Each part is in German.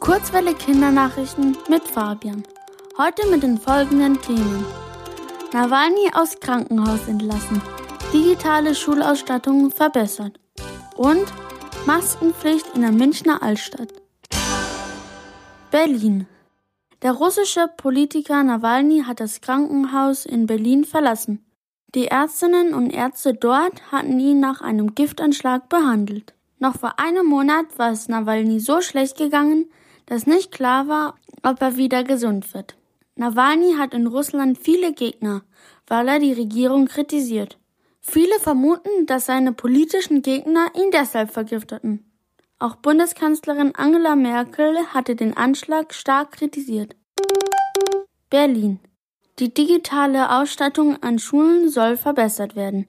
Kurzwelle Kindernachrichten mit Fabian. Heute mit den folgenden Themen. Nawalny aus Krankenhaus entlassen. Digitale Schulausstattung verbessert. Und Maskenpflicht in der Münchner Altstadt. Berlin. Der russische Politiker Nawalny hat das Krankenhaus in Berlin verlassen. Die Ärztinnen und Ärzte dort hatten ihn nach einem Giftanschlag behandelt. Noch vor einem Monat war es Nawalny so schlecht gegangen, dass nicht klar war, ob er wieder gesund wird. Nawalny hat in Russland viele Gegner, weil er die Regierung kritisiert. Viele vermuten, dass seine politischen Gegner ihn deshalb vergifteten. Auch Bundeskanzlerin Angela Merkel hatte den Anschlag stark kritisiert. Berlin. Die digitale Ausstattung an Schulen soll verbessert werden.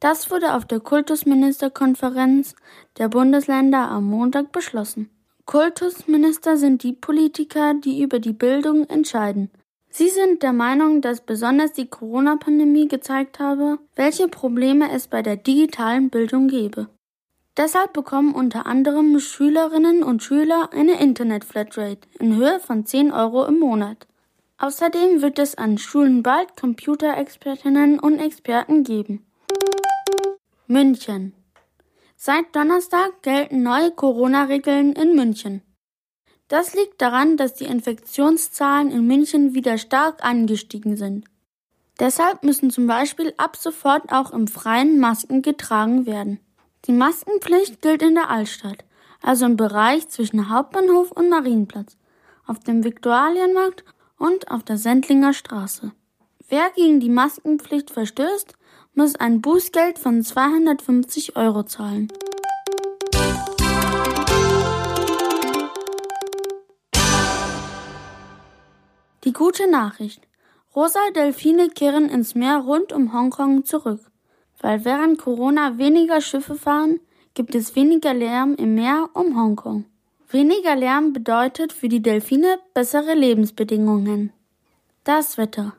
Das wurde auf der Kultusministerkonferenz der Bundesländer am Montag beschlossen. Kultusminister sind die Politiker, die über die Bildung entscheiden. Sie sind der Meinung, dass besonders die Corona-Pandemie gezeigt habe, welche Probleme es bei der digitalen Bildung gebe. Deshalb bekommen unter anderem Schülerinnen und Schüler eine Internet-Flatrate in Höhe von 10 Euro im Monat. Außerdem wird es an Schulen bald Computerexpertinnen und Experten geben. München. Seit Donnerstag gelten neue Corona-Regeln in München. Das liegt daran, dass die Infektionszahlen in München wieder stark angestiegen sind. Deshalb müssen zum Beispiel ab sofort auch im Freien Masken getragen werden. Die Maskenpflicht gilt in der Altstadt, also im Bereich zwischen Hauptbahnhof und Marienplatz, auf dem Viktualienmarkt und auf der Sendlinger Straße. Wer gegen die Maskenpflicht verstößt, muss ein Bußgeld von 250 Euro zahlen. Die gute Nachricht. Rosa Delfine kehren ins Meer rund um Hongkong zurück. Weil während Corona weniger Schiffe fahren, gibt es weniger Lärm im Meer um Hongkong. Weniger Lärm bedeutet für die Delfine bessere Lebensbedingungen. Das Wetter.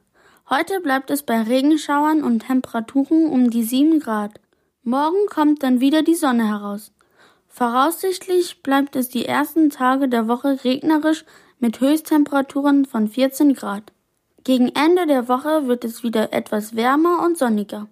Heute bleibt es bei Regenschauern und Temperaturen um die 7 Grad. Morgen kommt dann wieder die Sonne heraus. Voraussichtlich bleibt es die ersten Tage der Woche regnerisch mit Höchsttemperaturen von 14 Grad. Gegen Ende der Woche wird es wieder etwas wärmer und sonniger.